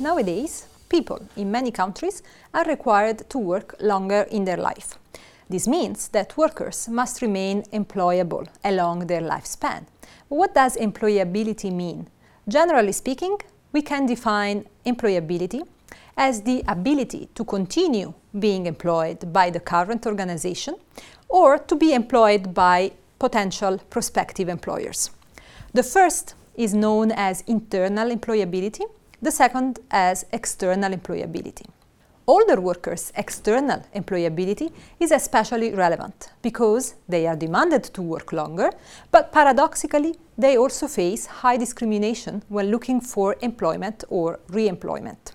Nowadays, people in many countries are required to work longer in their life. This means that workers must remain employable along their lifespan. What does employability mean? Generally speaking, we can define employability as the ability to continue being employed by the current organization or to be employed by potential prospective employers. The first is known as internal employability, the second as external employability. Older workers' external employability is especially relevant because they are demanded to work longer, but paradoxically, they also face high discrimination when looking for employment or re employment.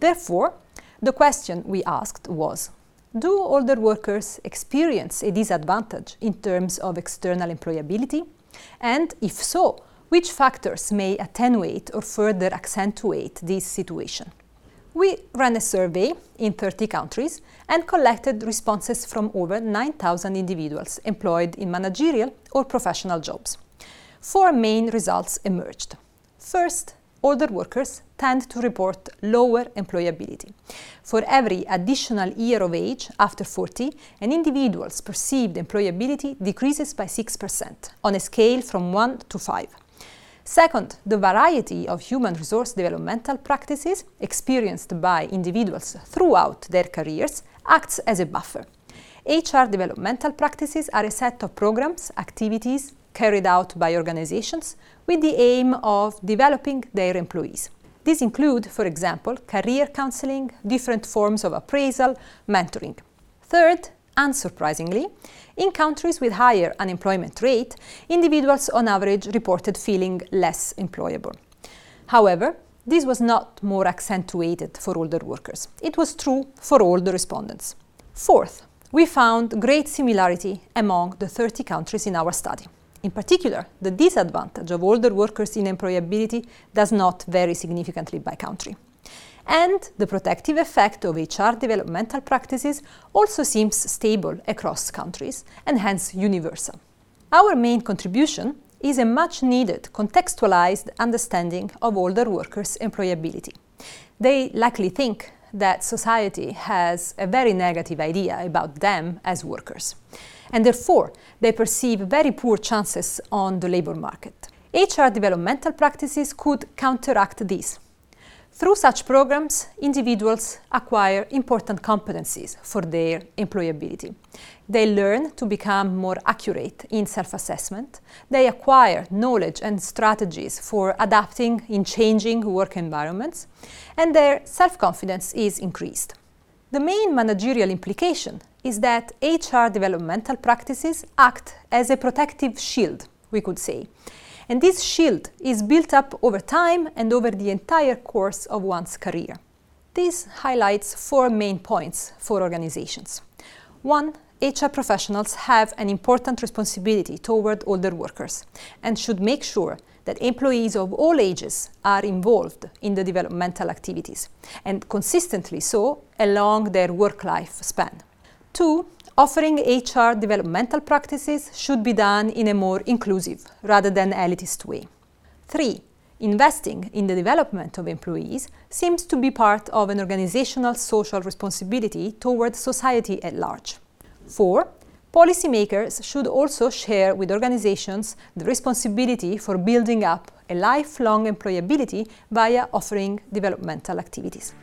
Therefore, the question we asked was Do older workers experience a disadvantage in terms of external employability? And if so, which factors may attenuate or further accentuate this situation? We ran a survey in 30 countries and collected responses from over 9,000 individuals employed in managerial or professional jobs. Four main results emerged. First, older workers tend to report lower employability. For every additional year of age after 40, an individual's perceived employability decreases by 6% on a scale from 1 to 5. Second, the variety of human resource developmental practices experienced by individuals throughout their careers acts as a buffer. HR developmental practices are a set of programs, activities carried out by organizations with the aim of developing their employees. These include, for example, career counseling, different forms of appraisal, mentoring. Third, unsurprisingly, in countries with higher unemployment rate, individuals on average reported feeling less employable. However, this was not more accentuated for older workers. It was true for all the respondents. Fourth, we found great similarity among the 30 countries in our study. In particular, the disadvantage of older workers in employability does not vary significantly by country. And the protective effect of HR developmental practices also seems stable across countries and hence universal. Our main contribution is a much needed contextualized understanding of older workers' employability. They likely think that society has a very negative idea about them as workers and therefore they perceive very poor chances on the labor market. HR developmental practices could counteract this. Through such programs, individuals acquire important competencies for their employability. They learn to become more accurate in self assessment. They acquire knowledge and strategies for adapting in changing work environments, and their self confidence is increased. The main managerial implication is that HR developmental practices act as a protective shield, we could say. And this shield is built up over time and over the entire course of one's career. This highlights four main points for organizations. One, HR professionals have an important responsibility toward older workers and should make sure that employees of all ages are involved in the developmental activities and consistently so along their work life span. Two, offering HR developmental practices should be done in a more inclusive rather than elitist way. Three, investing in the development of employees seems to be part of an organizational social responsibility toward society at large. Four, policymakers should also share with organizations the responsibility for building up a lifelong employability via offering developmental activities.